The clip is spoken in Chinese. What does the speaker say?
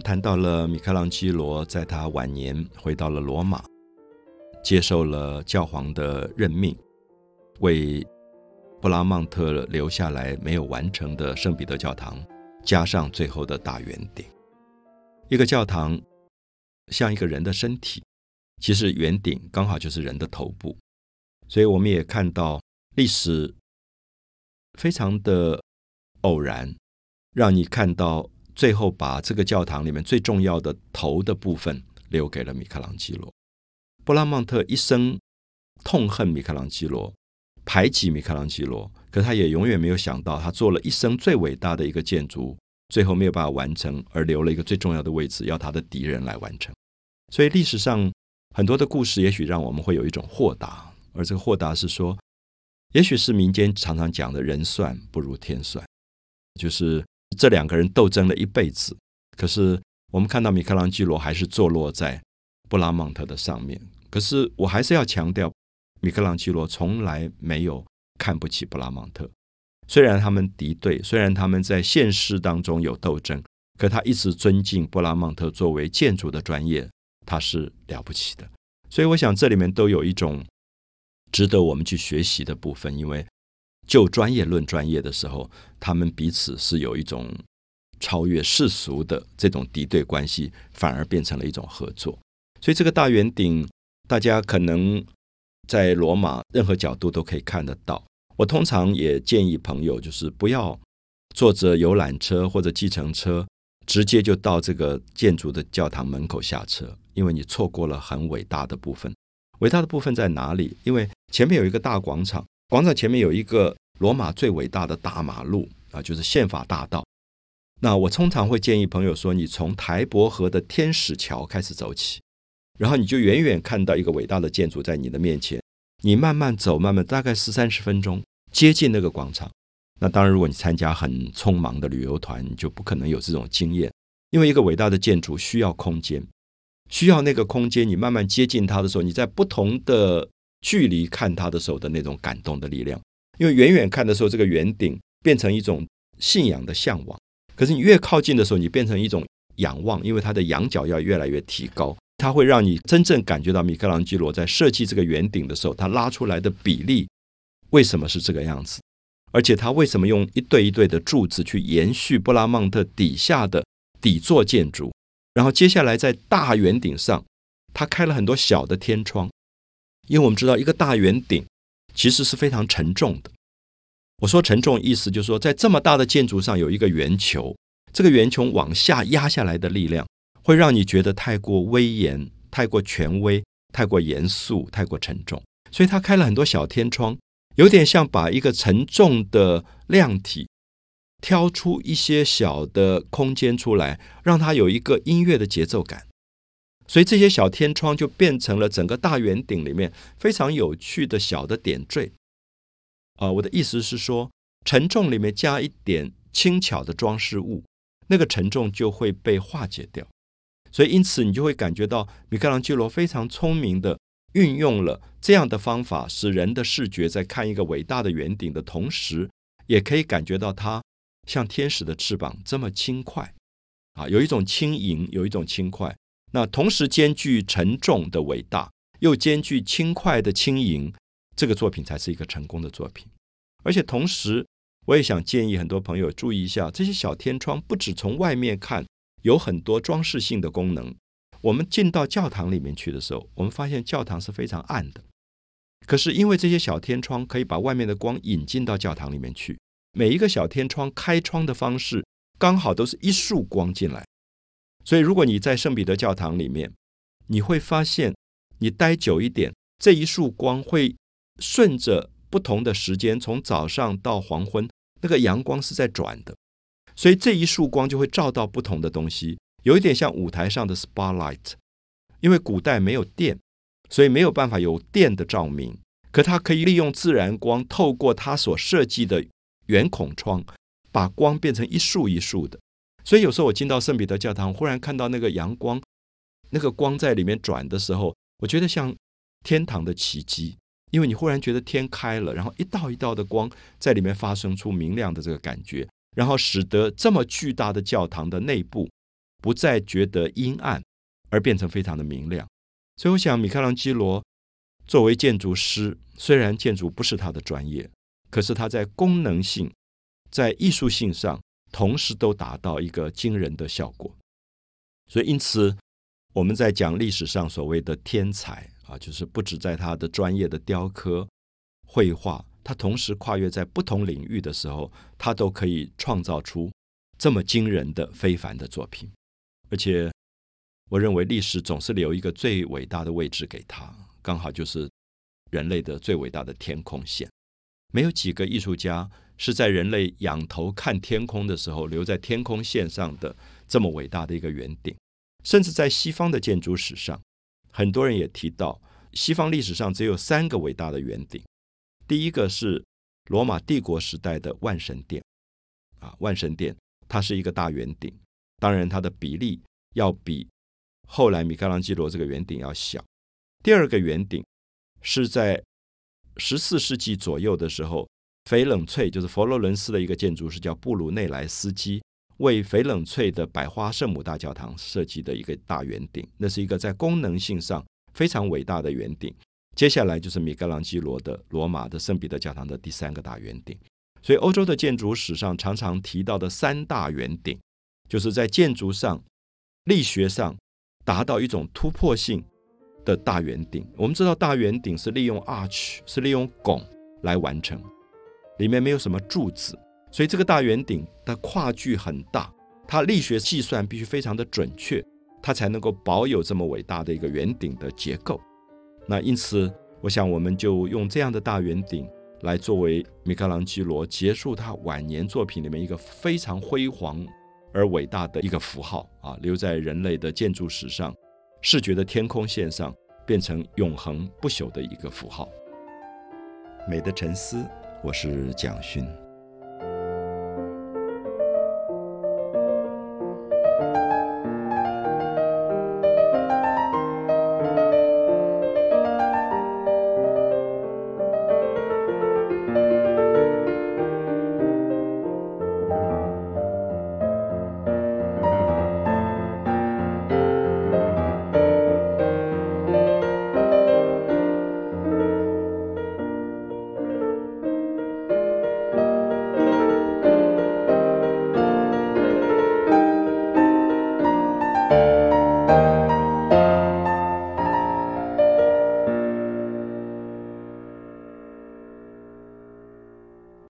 谈到了米开朗基罗在他晚年回到了罗马，接受了教皇的任命，为布拉曼特留下来没有完成的圣彼得教堂加上最后的大圆顶。一个教堂像一个人的身体，其实圆顶刚好就是人的头部，所以我们也看到历史非常的偶然，让你看到最后把这个教堂里面最重要的头的部分留给了米开朗基罗。布拉曼特一生痛恨米开朗基罗，排挤米开朗基罗，可他也永远没有想到，他做了一生最伟大的一个建筑。最后没有办法完成，而留了一个最重要的位置，要他的敌人来完成。所以历史上很多的故事，也许让我们会有一种豁达，而这个豁达是说，也许是民间常常讲的人算不如天算，就是这两个人斗争了一辈子，可是我们看到米开朗基罗还是坐落在布拉曼特的上面。可是我还是要强调，米开朗基罗从来没有看不起布拉曼特。虽然他们敌对，虽然他们在现实当中有斗争，可他一直尊敬布拉曼特作为建筑的专业，他是了不起的。所以我想这里面都有一种值得我们去学习的部分。因为就专业论专业的时候，他们彼此是有一种超越世俗的这种敌对关系，反而变成了一种合作。所以这个大圆顶，大家可能在罗马任何角度都可以看得到。我通常也建议朋友，就是不要坐着游览车或者计程车，直接就到这个建筑的教堂门口下车，因为你错过了很伟大的部分。伟大的部分在哪里？因为前面有一个大广场，广场前面有一个罗马最伟大的大马路啊，就是宪法大道。那我通常会建议朋友说，你从台伯河的天使桥开始走起，然后你就远远看到一个伟大的建筑在你的面前，你慢慢走，慢慢大概十三十分钟。接近那个广场，那当然，如果你参加很匆忙的旅游团，就不可能有这种经验。因为一个伟大的建筑需要空间，需要那个空间。你慢慢接近它的时候，你在不同的距离看它的时候的那种感动的力量。因为远远看的时候，这个圆顶变成一种信仰的向往；可是你越靠近的时候，你变成一种仰望，因为它的仰角要越来越提高，它会让你真正感觉到米开朗基罗在设计这个圆顶的时候，他拉出来的比例。为什么是这个样子？而且他为什么用一对一对的柱子去延续布拉曼特底下的底座建筑？然后接下来在大圆顶上，他开了很多小的天窗，因为我们知道一个大圆顶其实是非常沉重的。我说沉重，意思就是说，在这么大的建筑上有一个圆球，这个圆球往下压下来的力量，会让你觉得太过威严、太过权威、太过严肃、太过沉重。所以他开了很多小天窗。有点像把一个沉重的量体挑出一些小的空间出来，让它有一个音乐的节奏感。所以这些小天窗就变成了整个大圆顶里面非常有趣的小的点缀。啊，我的意思是说，沉重里面加一点轻巧的装饰物，那个沉重就会被化解掉。所以因此你就会感觉到米开朗基罗非常聪明的。运用了这样的方法，使人的视觉在看一个伟大的圆顶的同时，也可以感觉到它像天使的翅膀这么轻快，啊，有一种轻盈，有一种轻快。那同时兼具沉重的伟大，又兼具轻快的轻盈，这个作品才是一个成功的作品。而且同时，我也想建议很多朋友注意一下，这些小天窗不止从外面看有很多装饰性的功能。我们进到教堂里面去的时候，我们发现教堂是非常暗的。可是因为这些小天窗可以把外面的光引进到教堂里面去，每一个小天窗开窗的方式刚好都是一束光进来。所以如果你在圣彼得教堂里面，你会发现你待久一点，这一束光会顺着不同的时间，从早上到黄昏，那个阳光是在转的，所以这一束光就会照到不同的东西。有一点像舞台上的 spotlight，因为古代没有电，所以没有办法有电的照明。可它可以利用自然光，透过它所设计的圆孔窗，把光变成一束一束的。所以有时候我进到圣彼得教堂，忽然看到那个阳光，那个光在里面转的时候，我觉得像天堂的奇迹，因为你忽然觉得天开了，然后一道一道的光在里面发生出明亮的这个感觉，然后使得这么巨大的教堂的内部。不再觉得阴暗，而变成非常的明亮。所以，我想米开朗基罗作为建筑师，虽然建筑不是他的专业，可是他在功能性、在艺术性上，同时都达到一个惊人的效果。所以，因此我们在讲历史上所谓的天才啊，就是不止在他的专业的雕刻、绘画，他同时跨越在不同领域的时候，他都可以创造出这么惊人的、非凡的作品，而且。我认为历史总是留一个最伟大的位置给他，刚好就是人类的最伟大的天空线。没有几个艺术家是在人类仰头看天空的时候留在天空线上的这么伟大的一个圆顶。甚至在西方的建筑史上，很多人也提到，西方历史上只有三个伟大的圆顶。第一个是罗马帝国时代的万神殿，啊，万神殿它是一个大圆顶，当然它的比例要比。后来米开朗基罗这个圆顶要小。第二个圆顶是在十四世纪左右的时候，翡冷翠就是佛罗伦斯的一个建筑师叫布鲁内莱斯基为翡冷翠的百花圣母大教堂设计的一个大圆顶，那是一个在功能性上非常伟大的圆顶。接下来就是米开朗基罗的罗马的圣彼得教堂的第三个大圆顶。所以欧洲的建筑史上常常提到的三大圆顶，就是在建筑上、力学上。达到一种突破性的大圆顶。我们知道，大圆顶是利用 arch，是利用拱来完成，里面没有什么柱子，所以这个大圆顶的跨距很大，它力学计算必须非常的准确，它才能够保有这么伟大的一个圆顶的结构。那因此，我想我们就用这样的大圆顶来作为米开朗基罗结束他晚年作品里面一个非常辉煌。而伟大的一个符号啊，留在人类的建筑史上，视觉的天空线上，变成永恒不朽的一个符号。美的沉思，我是蒋勋。